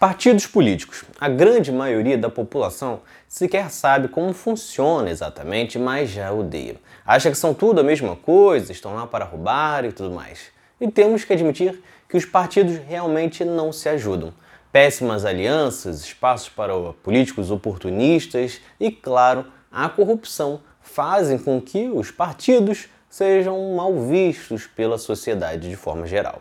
Partidos políticos. A grande maioria da população sequer sabe como funciona exatamente, mas já odeia. Acha que são tudo a mesma coisa, estão lá para roubar e tudo mais. E temos que admitir que os partidos realmente não se ajudam. Péssimas alianças, espaços para políticos oportunistas e, claro, a corrupção fazem com que os partidos sejam mal vistos pela sociedade de forma geral.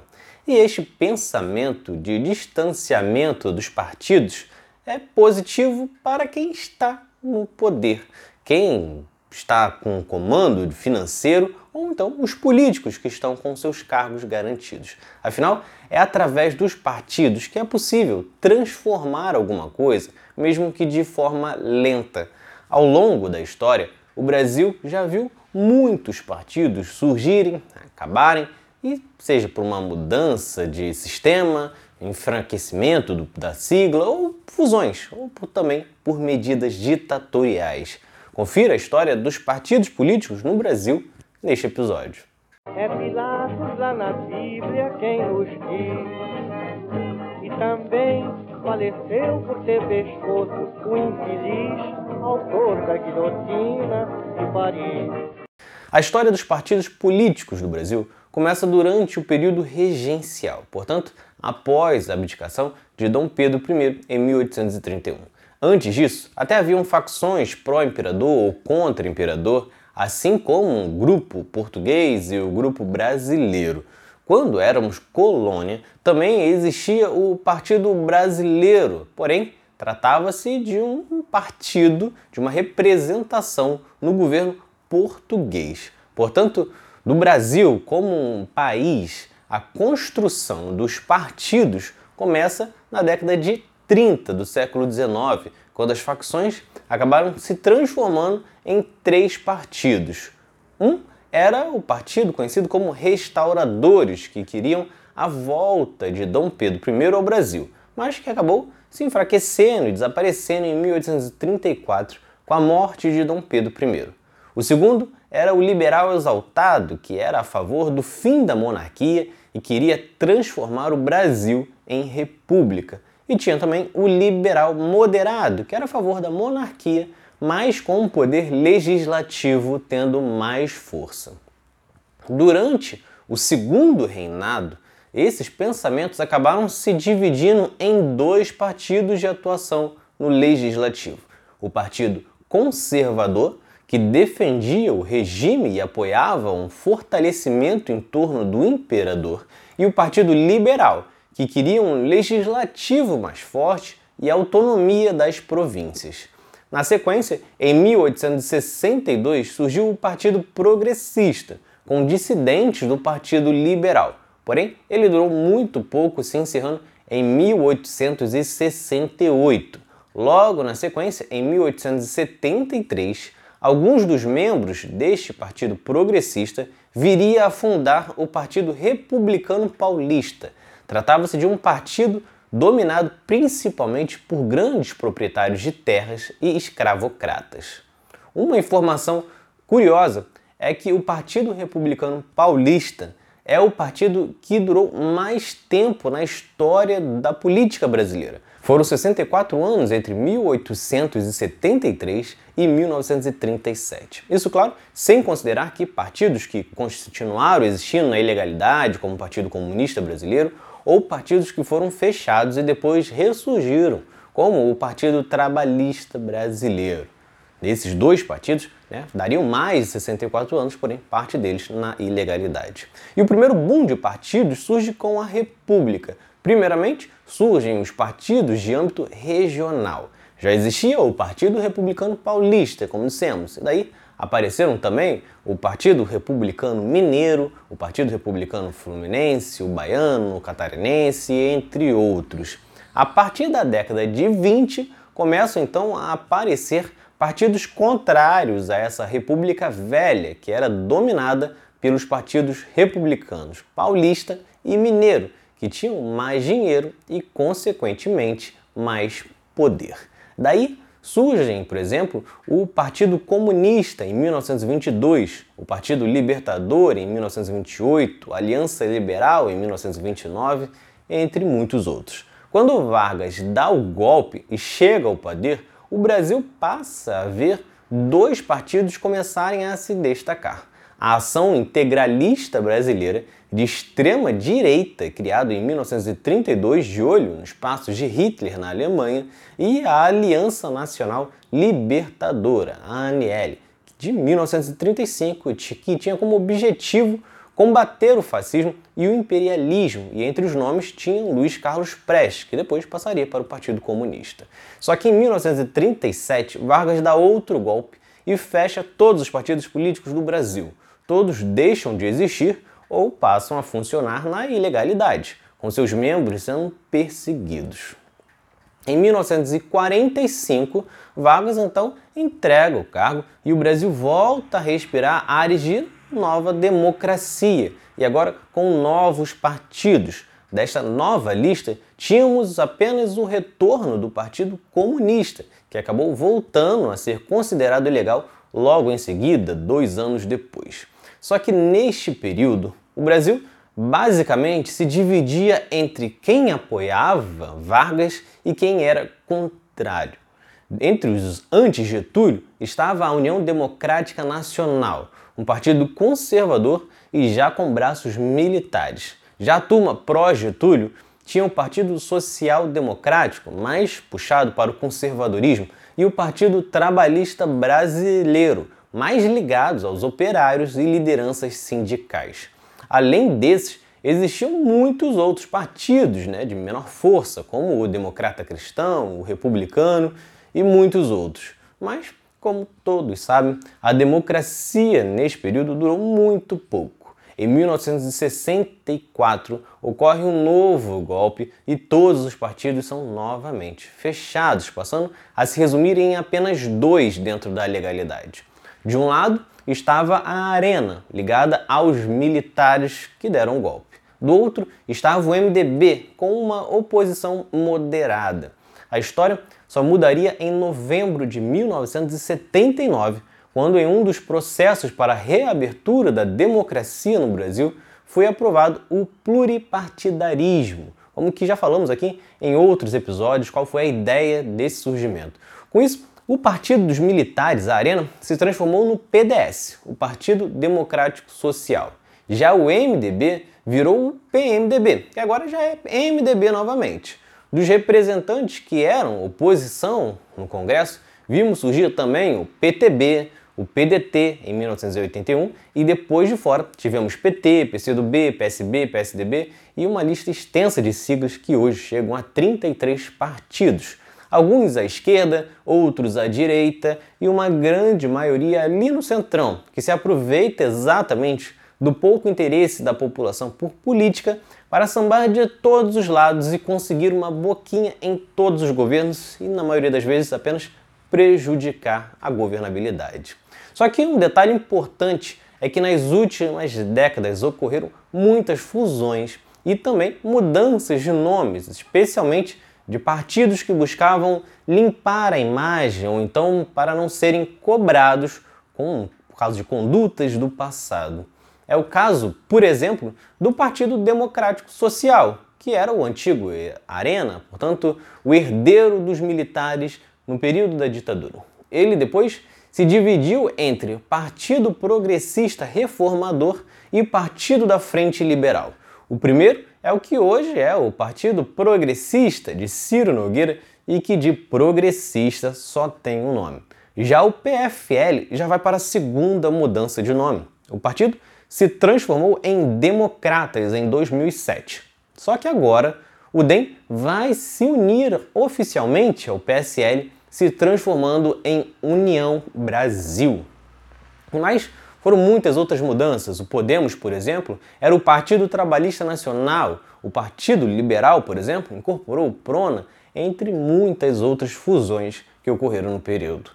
E este pensamento de distanciamento dos partidos é positivo para quem está no poder, quem está com o comando financeiro ou então os políticos que estão com seus cargos garantidos. Afinal, é através dos partidos que é possível transformar alguma coisa, mesmo que de forma lenta. Ao longo da história, o Brasil já viu muitos partidos surgirem, acabarem e seja por uma mudança de sistema, enfraquecimento do, da sigla ou fusões, ou por, também por medidas ditatoriais. Confira a história dos partidos políticos no Brasil neste episódio. É Pilatos lá na Bíblia quem diz, e também faleceu por ter pescoço o infeliz autor da guilhotina de Paris. A história dos partidos políticos do Brasil começa durante o período regencial, portanto, após a abdicação de Dom Pedro I em 1831. Antes disso, até haviam facções pró-imperador ou contra-imperador, assim como o grupo português e o grupo brasileiro. Quando éramos colônia, também existia o Partido Brasileiro, porém, tratava-se de um partido, de uma representação no governo português. Portanto, no Brasil, como um país, a construção dos partidos começa na década de 30 do século XIX, quando as facções acabaram se transformando em três partidos. Um era o partido conhecido como Restauradores, que queriam a volta de Dom Pedro I ao Brasil, mas que acabou se enfraquecendo e desaparecendo em 1834 com a morte de Dom Pedro I. O segundo era o liberal exaltado, que era a favor do fim da monarquia e queria transformar o Brasil em república. E tinha também o liberal moderado, que era a favor da monarquia, mas com o poder legislativo tendo mais força. Durante o segundo reinado, esses pensamentos acabaram se dividindo em dois partidos de atuação no legislativo: o Partido Conservador, que defendia o regime e apoiava um fortalecimento em torno do imperador, e o Partido Liberal, que queria um legislativo mais forte e autonomia das províncias. Na sequência, em 1862 surgiu o Partido Progressista, com dissidentes do Partido Liberal. Porém, ele durou muito pouco, se encerrando em 1868. Logo na sequência, em 1873, alguns dos membros deste partido progressista viria a fundar o Partido Republicano Paulista. Tratava-se de um partido dominado principalmente por grandes proprietários de terras e escravocratas. Uma informação curiosa é que o Partido Republicano Paulista é o partido que durou mais tempo na história da política brasileira. Foram 64 anos entre 1873 e 1937. Isso, claro, sem considerar que partidos que continuaram existindo na ilegalidade, como o Partido Comunista Brasileiro, ou partidos que foram fechados e depois ressurgiram, como o Partido Trabalhista Brasileiro. Desses dois partidos, né, dariam mais de 64 anos, porém parte deles na ilegalidade. E o primeiro boom de partidos surge com a República. Primeiramente, surgem os partidos de âmbito regional. Já existia o Partido Republicano Paulista, como dissemos, e daí apareceram também o Partido Republicano Mineiro, o Partido Republicano Fluminense, o Baiano, o Catarinense, entre outros. A partir da década de 20, começam então a aparecer partidos contrários a essa República Velha, que era dominada pelos partidos republicanos paulista e mineiro, que tinham mais dinheiro e, consequentemente, mais poder. Daí surgem, por exemplo, o Partido Comunista em 1922, o Partido Libertador em 1928, a Aliança Liberal em 1929, entre muitos outros. Quando Vargas dá o golpe e chega ao poder, o Brasil passa a ver dois partidos começarem a se destacar. A Ação Integralista Brasileira, de extrema direita, criado em 1932 de olho nos passos de Hitler na Alemanha, e a Aliança Nacional Libertadora, ANL, de 1935, que tinha como objetivo combater o fascismo e o imperialismo, e entre os nomes tinha Luiz Carlos Prestes, que depois passaria para o Partido Comunista. Só que em 1937, Vargas dá outro golpe e fecha todos os partidos políticos do Brasil. Todos deixam de existir ou passam a funcionar na ilegalidade, com seus membros sendo perseguidos. Em 1945, Vargas então entrega o cargo e o Brasil volta a respirar ares de nova democracia e agora com novos partidos. Desta nova lista, tínhamos apenas o retorno do Partido Comunista, que acabou voltando a ser considerado ilegal logo em seguida, dois anos depois. Só que neste período, o Brasil basicamente se dividia entre quem apoiava Vargas e quem era contrário. Entre os anti-Getúlio estava a União Democrática Nacional, um partido conservador e já com braços militares. Já a turma pró-Getúlio tinha o Partido Social Democrático, mais puxado para o conservadorismo, e o Partido Trabalhista Brasileiro, mais ligados aos operários e lideranças sindicais. Além desses, existiam muitos outros partidos né, de menor força, como o Democrata Cristão, o Republicano e muitos outros. Mas como todos sabem, a democracia neste período durou muito pouco. Em 1964 ocorre um novo golpe e todos os partidos são novamente fechados, passando a se resumir em apenas dois dentro da legalidade. De um lado estava a Arena, ligada aos militares que deram o golpe. Do outro estava o MDB, com uma oposição moderada. A história só mudaria em novembro de 1979, quando, em um dos processos para a reabertura da democracia no Brasil, foi aprovado o pluripartidarismo, como que já falamos aqui em outros episódios, qual foi a ideia desse surgimento. Com isso, o Partido dos Militares, a Arena, se transformou no PDS, o Partido Democrático Social. Já o MDB virou o PMDB, que agora já é MDB novamente. Dos representantes que eram oposição no Congresso, vimos surgir também o PTB, o PDT em 1981 e depois de fora tivemos PT, PCdoB, PSB, PSDB e uma lista extensa de siglas que hoje chegam a 33 partidos. Alguns à esquerda, outros à direita e uma grande maioria ali no centrão, que se aproveita exatamente do pouco interesse da população por política para sambar de todos os lados e conseguir uma boquinha em todos os governos e, na maioria das vezes, apenas prejudicar a governabilidade. Só que um detalhe importante é que nas últimas décadas ocorreram muitas fusões e também mudanças de nomes, especialmente de partidos que buscavam limpar a imagem ou então para não serem cobrados com, por causa de condutas do passado. É o caso, por exemplo, do Partido Democrático Social, que era o antigo Arena, portanto, o herdeiro dos militares no período da ditadura. Ele depois se dividiu entre Partido Progressista Reformador e Partido da Frente Liberal. O primeiro é o que hoje é o Partido Progressista de Ciro Nogueira e que de progressista só tem um nome. Já o PFL já vai para a segunda mudança de nome. O partido se transformou em Democratas em 2007. Só que agora o DEM vai se unir oficialmente ao PSL, se transformando em União Brasil. Mas foram muitas outras mudanças. O Podemos, por exemplo, era o Partido Trabalhista Nacional. O Partido Liberal, por exemplo, incorporou o PRONA, entre muitas outras fusões que ocorreram no período.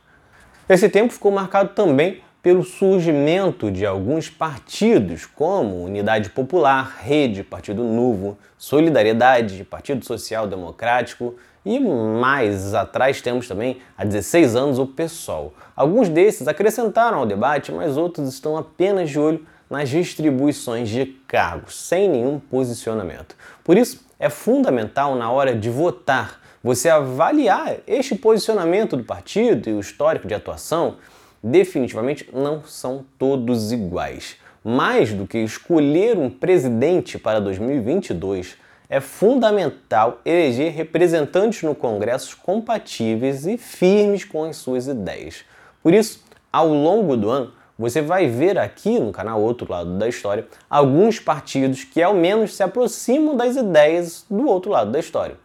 Esse tempo ficou marcado também pelo surgimento de alguns partidos, como Unidade Popular, Rede, Partido Novo, Solidariedade, Partido Social Democrático e mais atrás temos também há 16 anos o PSOL. Alguns desses acrescentaram ao debate, mas outros estão apenas de olho nas distribuições de cargos, sem nenhum posicionamento. Por isso, é fundamental na hora de votar você avaliar este posicionamento do partido e o histórico de atuação. Definitivamente não são todos iguais. Mais do que escolher um presidente para 2022, é fundamental eleger representantes no Congresso compatíveis e firmes com as suas ideias. Por isso, ao longo do ano, você vai ver aqui no canal Outro Lado da História alguns partidos que ao menos se aproximam das ideias do outro lado da história.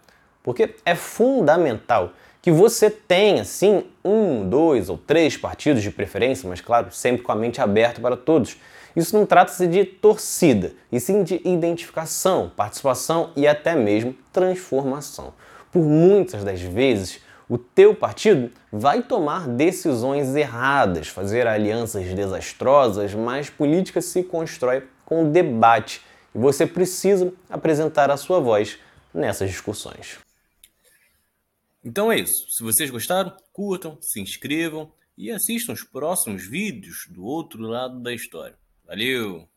Porque é fundamental que você tenha, sim, um, dois ou três partidos de preferência, mas claro, sempre com a mente aberta para todos. Isso não trata-se de torcida, e sim de identificação, participação e até mesmo transformação. Por muitas das vezes, o teu partido vai tomar decisões erradas, fazer alianças desastrosas, mas política se constrói com debate e você precisa apresentar a sua voz nessas discussões. Então é isso. Se vocês gostaram, curtam, se inscrevam e assistam os próximos vídeos do outro lado da história. Valeu!